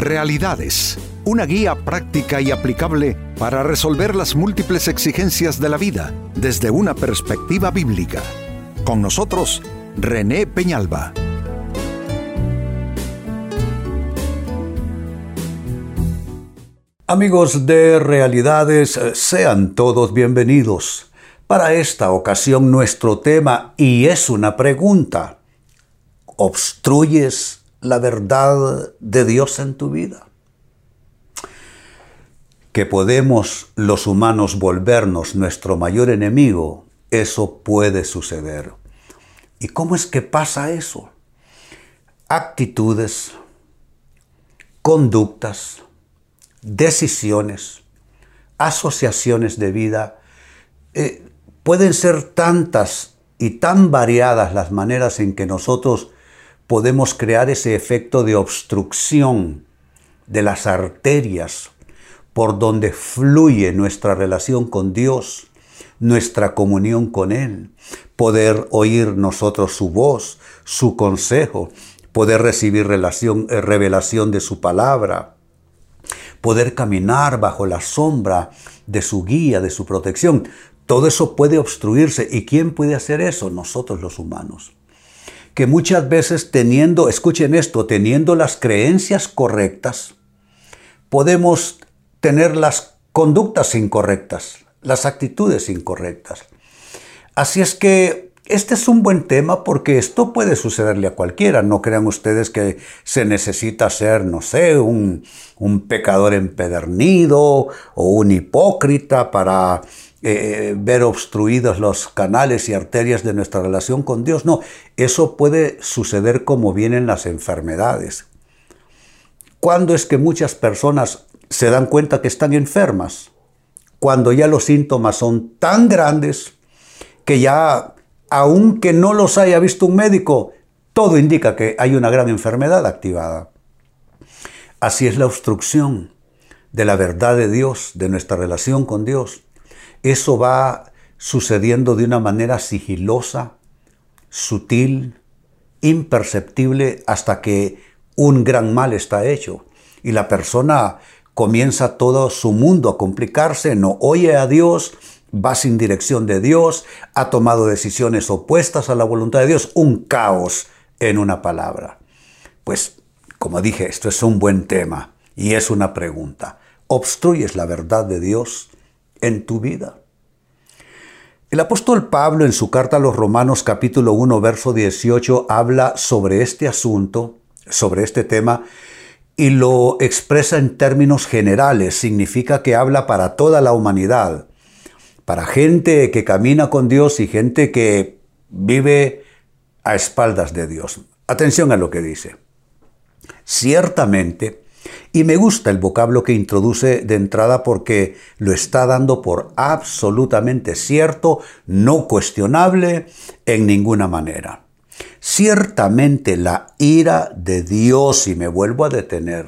Realidades, una guía práctica y aplicable para resolver las múltiples exigencias de la vida desde una perspectiva bíblica. Con nosotros, René Peñalba. Amigos de Realidades, sean todos bienvenidos. Para esta ocasión nuestro tema, y es una pregunta, ¿obstruyes la verdad de Dios en tu vida. Que podemos los humanos volvernos nuestro mayor enemigo, eso puede suceder. ¿Y cómo es que pasa eso? Actitudes, conductas, decisiones, asociaciones de vida, eh, pueden ser tantas y tan variadas las maneras en que nosotros podemos crear ese efecto de obstrucción de las arterias por donde fluye nuestra relación con Dios, nuestra comunión con Él, poder oír nosotros su voz, su consejo, poder recibir eh, revelación de su palabra, poder caminar bajo la sombra de su guía, de su protección. Todo eso puede obstruirse. ¿Y quién puede hacer eso? Nosotros los humanos que muchas veces teniendo, escuchen esto, teniendo las creencias correctas, podemos tener las conductas incorrectas, las actitudes incorrectas. Así es que este es un buen tema porque esto puede sucederle a cualquiera. No crean ustedes que se necesita ser, no sé, un, un pecador empedernido o un hipócrita para eh, ver obstruidos los canales y arterias de nuestra relación con Dios. No, eso puede suceder como vienen las enfermedades. ¿Cuándo es que muchas personas se dan cuenta que están enfermas? Cuando ya los síntomas son tan grandes que ya, aunque no los haya visto un médico, todo indica que hay una gran enfermedad activada. Así es la obstrucción de la verdad de Dios, de nuestra relación con Dios eso va sucediendo de una manera sigilosa, sutil, imperceptible, hasta que un gran mal está hecho. Y la persona comienza todo su mundo a complicarse, no oye a Dios, va sin dirección de Dios, ha tomado decisiones opuestas a la voluntad de Dios, un caos en una palabra. Pues, como dije, esto es un buen tema y es una pregunta. ¿Obstruyes la verdad de Dios? En tu vida. El apóstol Pablo en su carta a los Romanos capítulo 1 verso 18 habla sobre este asunto, sobre este tema, y lo expresa en términos generales. Significa que habla para toda la humanidad, para gente que camina con Dios y gente que vive a espaldas de Dios. Atención a lo que dice. Ciertamente, y me gusta el vocablo que introduce de entrada porque lo está dando por absolutamente cierto, no cuestionable en ninguna manera. Ciertamente la ira de Dios, y me vuelvo a detener,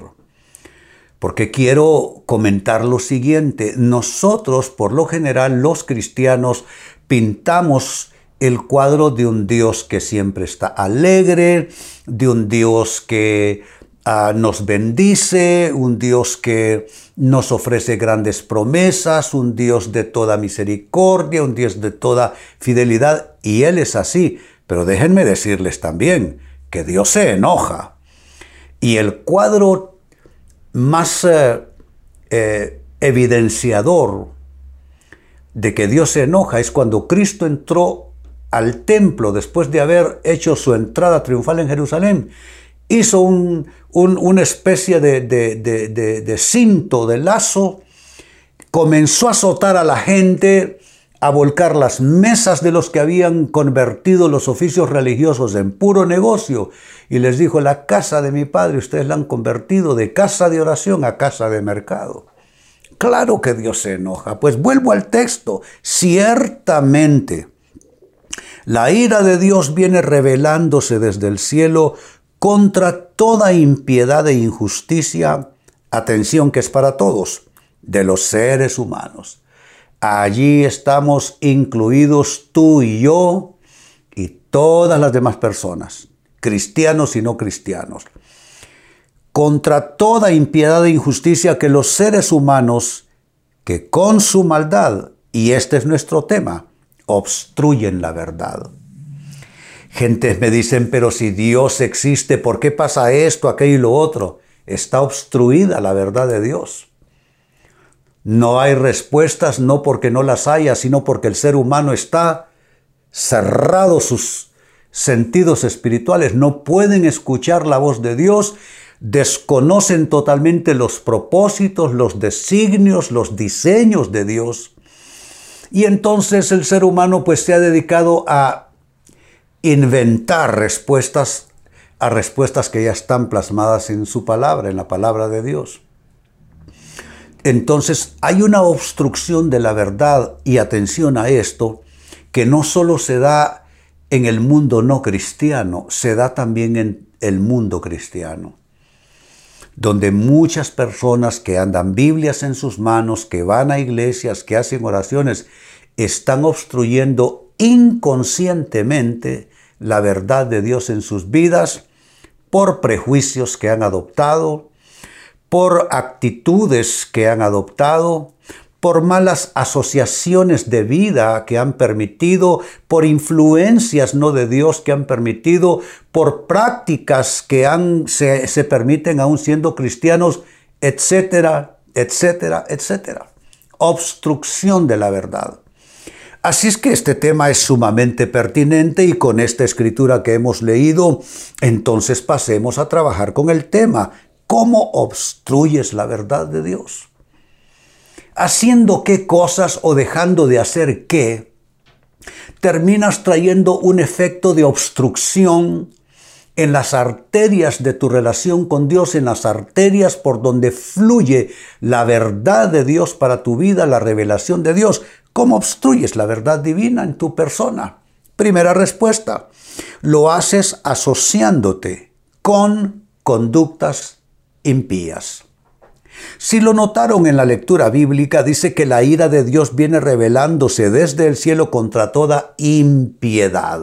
porque quiero comentar lo siguiente, nosotros por lo general los cristianos pintamos el cuadro de un Dios que siempre está alegre, de un Dios que Ah, nos bendice, un Dios que nos ofrece grandes promesas, un Dios de toda misericordia, un Dios de toda fidelidad, y Él es así. Pero déjenme decirles también que Dios se enoja. Y el cuadro más eh, eh, evidenciador de que Dios se enoja es cuando Cristo entró al templo después de haber hecho su entrada triunfal en Jerusalén hizo una especie de, cinto, de lazo, comenzó a azotar a la gente, a volcar las mesas de los que habían convertido los oficios religiosos en puro negocio y les dijo, la casa de mi padre ustedes la han convertido de casa de oración a casa de mercado. Claro que Dios se enoja. Pues vuelvo al texto. Ciertamente, la ira de Dios viene revelándose desde el cielo contra toda impiedad e injusticia, atención que es para todos, de los seres humanos. Allí estamos incluidos tú y yo y todas las demás personas, cristianos y no cristianos. contra toda impiedad e injusticia que los seres humanos, que con su maldad, y este es nuestro tema, obstruyen la verdad. Gentes me dicen, pero si Dios existe, ¿por qué pasa esto, aquello y lo otro? Está obstruida la verdad de Dios. No hay respuestas no porque no las haya, sino porque el ser humano está cerrado sus sentidos espirituales, no pueden escuchar la voz de Dios, desconocen totalmente los propósitos, los designios, los diseños de Dios. Y entonces el ser humano pues se ha dedicado a inventar respuestas a respuestas que ya están plasmadas en su palabra, en la palabra de Dios. Entonces hay una obstrucción de la verdad y atención a esto que no solo se da en el mundo no cristiano, se da también en el mundo cristiano, donde muchas personas que andan Biblias en sus manos, que van a iglesias, que hacen oraciones, están obstruyendo inconscientemente la verdad de Dios en sus vidas por prejuicios que han adoptado, por actitudes que han adoptado, por malas asociaciones de vida que han permitido, por influencias no de Dios que han permitido, por prácticas que han, se, se permiten aún siendo cristianos, etcétera, etcétera, etcétera. Obstrucción de la verdad. Así es que este tema es sumamente pertinente y con esta escritura que hemos leído, entonces pasemos a trabajar con el tema. ¿Cómo obstruyes la verdad de Dios? haciendo qué cosas o dejando de hacer qué, terminas trayendo un efecto de obstrucción en las arterias de tu relación con Dios, en las arterias por donde fluye la verdad de Dios para tu vida, la revelación de Dios. ¿Cómo obstruyes la verdad divina en tu persona? Primera respuesta, lo haces asociándote con conductas impías. Si lo notaron en la lectura bíblica, dice que la ira de Dios viene revelándose desde el cielo contra toda impiedad.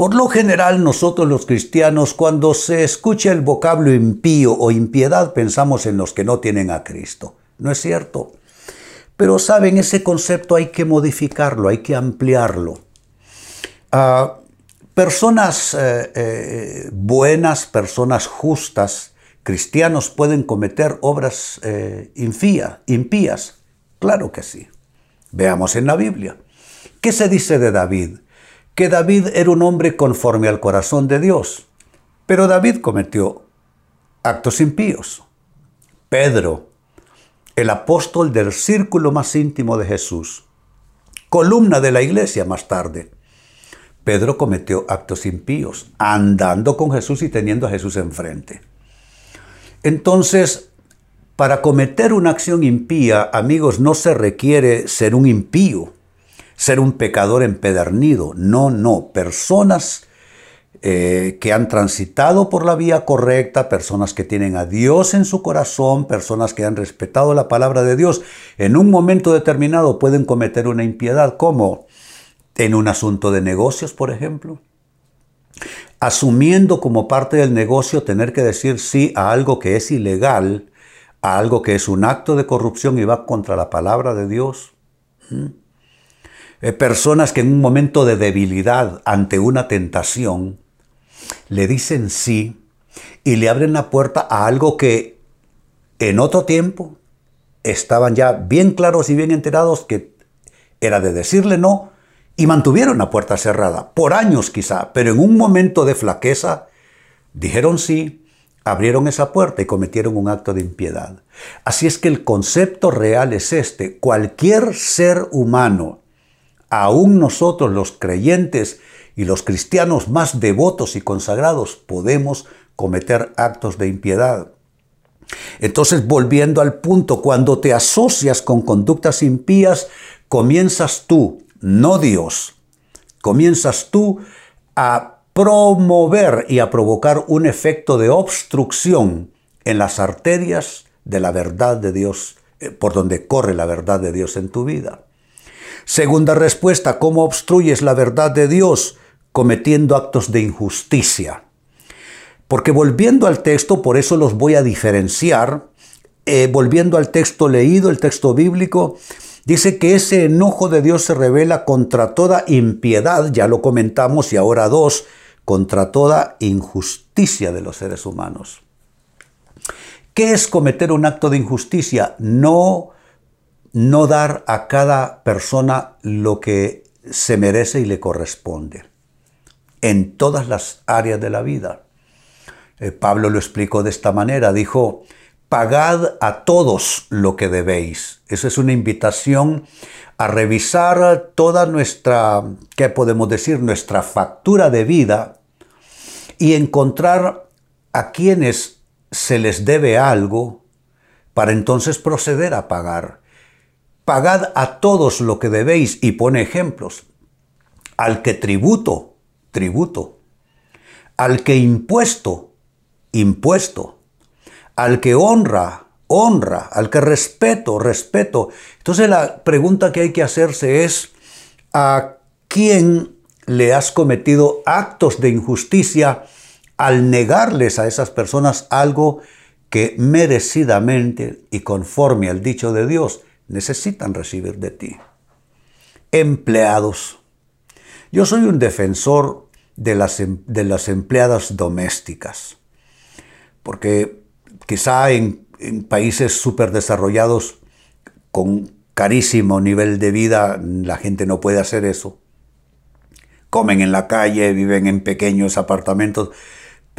Por lo general, nosotros los cristianos, cuando se escucha el vocablo impío o impiedad, pensamos en los que no tienen a Cristo. ¿No es cierto? Pero saben, ese concepto hay que modificarlo, hay que ampliarlo. Ah, personas eh, eh, buenas, personas justas, cristianos pueden cometer obras eh, impías? Claro que sí. Veamos en la Biblia. ¿Qué se dice de David? Que David era un hombre conforme al corazón de Dios. Pero David cometió actos impíos. Pedro, el apóstol del círculo más íntimo de Jesús, columna de la iglesia más tarde. Pedro cometió actos impíos, andando con Jesús y teniendo a Jesús enfrente. Entonces, para cometer una acción impía, amigos, no se requiere ser un impío, ser un pecador empedernido. No, no. Personas eh, que han transitado por la vía correcta, personas que tienen a Dios en su corazón, personas que han respetado la palabra de Dios, en un momento determinado pueden cometer una impiedad, como en un asunto de negocios, por ejemplo asumiendo como parte del negocio tener que decir sí a algo que es ilegal, a algo que es un acto de corrupción y va contra la palabra de Dios. ¿Mm? Eh, personas que en un momento de debilidad ante una tentación le dicen sí y le abren la puerta a algo que en otro tiempo estaban ya bien claros y bien enterados que era de decirle no y mantuvieron la puerta cerrada, por años quizá, pero en un momento de flaqueza dijeron sí, abrieron esa puerta y cometieron un acto de impiedad. Así es que el concepto real es este, cualquier ser humano, aún nosotros los creyentes y los cristianos más devotos y consagrados, podemos cometer actos de impiedad. Entonces, volviendo al punto, cuando te asocias con conductas impías, comienzas tú no Dios. Comienzas tú a promover y a provocar un efecto de obstrucción en las arterias de la verdad de Dios, eh, por donde corre la verdad de Dios en tu vida. Segunda respuesta, ¿cómo obstruyes la verdad de Dios? Cometiendo actos de injusticia. Porque volviendo al texto, por eso los voy a diferenciar, eh, volviendo al texto leído, el texto bíblico, dice que ese enojo de Dios se revela contra toda impiedad, ya lo comentamos, y ahora dos, contra toda injusticia de los seres humanos. ¿Qué es cometer un acto de injusticia? No, no dar a cada persona lo que se merece y le corresponde en todas las áreas de la vida. Eh, Pablo lo explicó de esta manera, dijo, pagad a todos lo que debéis. Esa es una invitación a revisar toda nuestra, ¿qué podemos decir?, nuestra factura de vida y encontrar a quienes se les debe algo para entonces proceder a pagar. Pagad a todos lo que debéis y pone ejemplos. Al que tributo, tributo. Al que impuesto, impuesto. Al que honra, honra. Al que respeto, respeto. Entonces la pregunta que hay que hacerse es, ¿a quién le has cometido actos de injusticia al negarles a esas personas algo que merecidamente y conforme al dicho de Dios necesitan recibir de ti? Empleados. Yo soy un defensor de las, em, de las empleadas domésticas porque quizá en, países súper desarrollados con carísimo nivel de vida la gente no puede hacer eso. Comen en la calle, viven en pequeños apartamentos,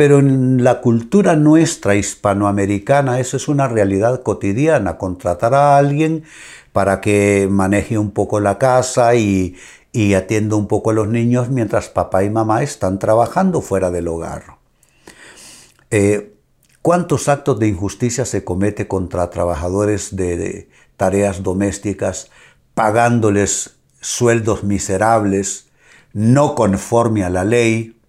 pero en la cultura nuestra hispanoamericana eso es una realidad cotidiana, contratar a alguien para que maneje un poco la casa y, atienda un poco a los niños mientras papá y mamá están trabajando fuera del hogar. Eh, ¿Cuántos actos de injusticia se comete contra trabajadores de, tareas domésticas, pagándoles sueldos miserables, no conforme a la ley,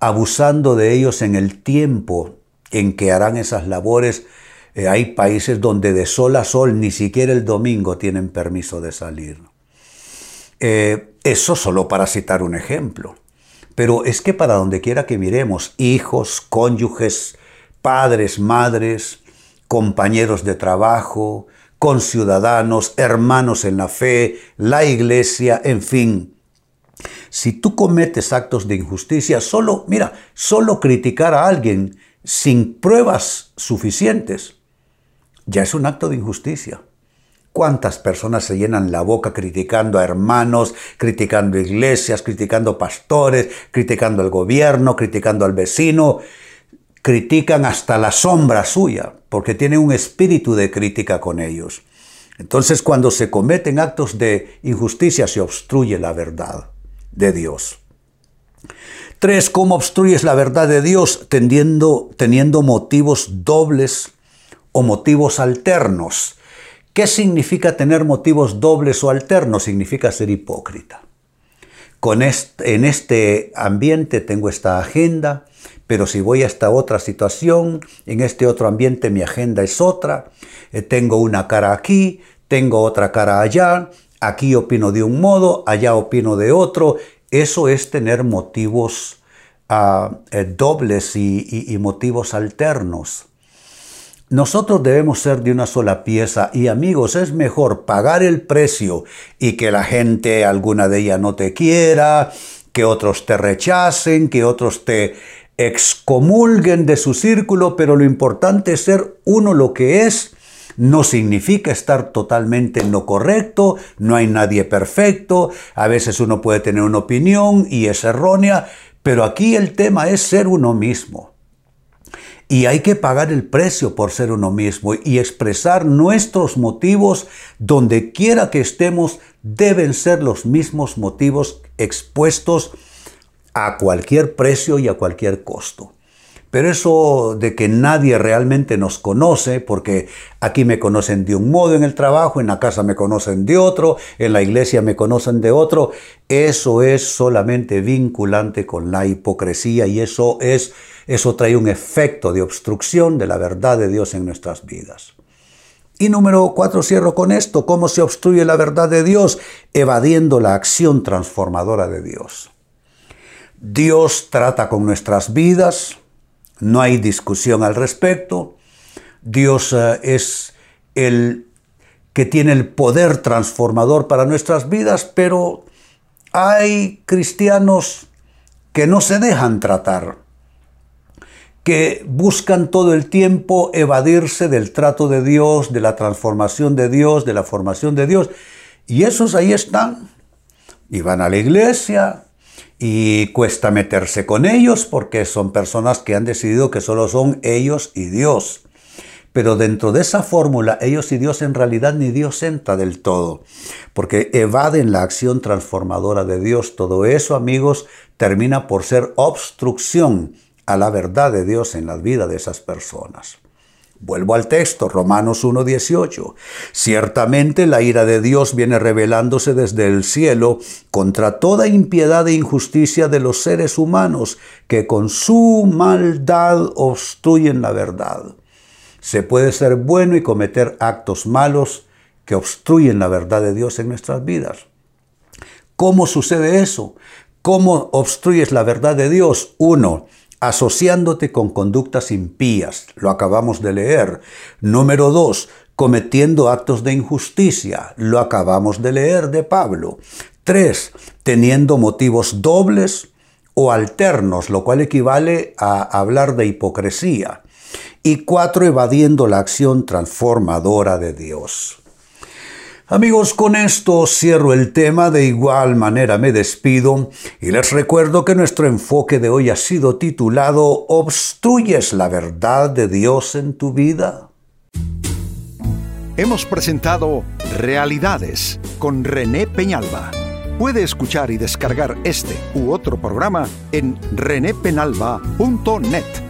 abusando de ellos en el tiempo en que harán esas labores? Eh, hay países donde de sol a sol ni siquiera el domingo tienen permiso de salir. Eh, eso solo para citar un ejemplo. Pero es que para donde quiera que miremos, hijos, cónyuges, padres, madres, compañeros de trabajo, conciudadanos, hermanos en la fe, la iglesia, en fin. Si tú cometes actos de injusticia, solo, mira, solo criticar a alguien sin pruebas suficientes, ya es un acto de injusticia. ¿Cuántas personas se llenan la boca criticando a hermanos, criticando iglesias, criticando pastores, criticando al gobierno, criticando al vecino? critican hasta la sombra suya, porque tiene un espíritu de crítica con ellos. Entonces cuando se cometen actos de injusticia se obstruye la verdad de Dios. Tres, ¿cómo obstruyes la verdad de Dios teniendo, teniendo motivos dobles o motivos alternos? ¿Qué significa tener motivos dobles o alternos? Significa ser hipócrita. Con en este ambiente tengo esta agenda, pero si voy a esta otra situación, en este otro ambiente mi agenda es otra, eh, tengo una cara aquí, tengo otra cara allá, aquí opino de un modo, allá opino de otro, eso es tener motivos ah, eh, dobles y motivos alternos. Nosotros debemos ser de una sola pieza y amigos, es mejor pagar el precio y que la gente, alguna de ellas no te quiera, que otros te rechacen, que otros te excomulguen de su círculo, pero lo importante es ser uno lo que es. No significa estar totalmente en lo correcto, no hay nadie perfecto, a veces uno puede tener una opinión y es errónea, pero aquí el tema es ser uno mismo. Y hay que pagar el precio por ser uno mismo y expresar nuestros motivos donde quiera que estemos, deben ser los mismos motivos expuestos a cualquier precio y a cualquier costo. Pero eso de que nadie realmente nos conoce, porque aquí me conocen de un modo en el trabajo, en la casa me conocen de otro, en la iglesia me conocen de otro, eso es solamente vinculante con la hipocresía y eso es eso trae un efecto de obstrucción de la verdad de Dios en nuestras vidas. Y número cuatro, cierro con esto, ¿cómo se obstruye la verdad de Dios? Evadiendo la acción transformadora de Dios. Dios trata con nuestras vidas, no hay discusión al respecto. Dios eh, es el que tiene el poder transformador para nuestras vidas, pero hay cristianos que no se dejan tratar, que buscan todo el tiempo evadirse del trato de Dios, de la transformación de Dios, de la formación de Dios. Y esos ahí están. Y van a la iglesia, y cuesta meterse con ellos porque son personas que han decidido que solo son ellos y Dios. Pero dentro de esa fórmula, ellos y Dios en realidad ni Dios entra del todo, porque evaden la acción transformadora de Dios. Todo eso, amigos, termina por ser obstrucción a la verdad de Dios en la vida de esas personas. Vuelvo al texto, Romanos 1.18. Ciertamente la ira de Dios viene revelándose desde el cielo contra toda impiedad e injusticia de los seres humanos que con su maldad obstruyen la verdad. Se puede ser bueno y cometer actos malos que obstruyen la verdad de Dios en nuestras vidas. ¿Cómo sucede eso? ¿Cómo obstruyes la verdad de Dios? Uno, asociándote con conductas impías, lo acabamos de leer. Número dos, cometiendo actos de injusticia, lo acabamos de leer de Pablo. Tres, teniendo motivos dobles o alternos, lo cual equivale a hablar de hipocresía. Y cuatro, evadiendo la acción transformadora de Dios. Amigos, con esto cierro el tema, de igual manera me despido y les recuerdo que nuestro enfoque de hoy ha sido titulado ¿Obstruyes la verdad de Dios en tu vida? Hemos presentado Realidades con René Peñalba. Puede escuchar y descargar este u otro programa en renépenalba.net.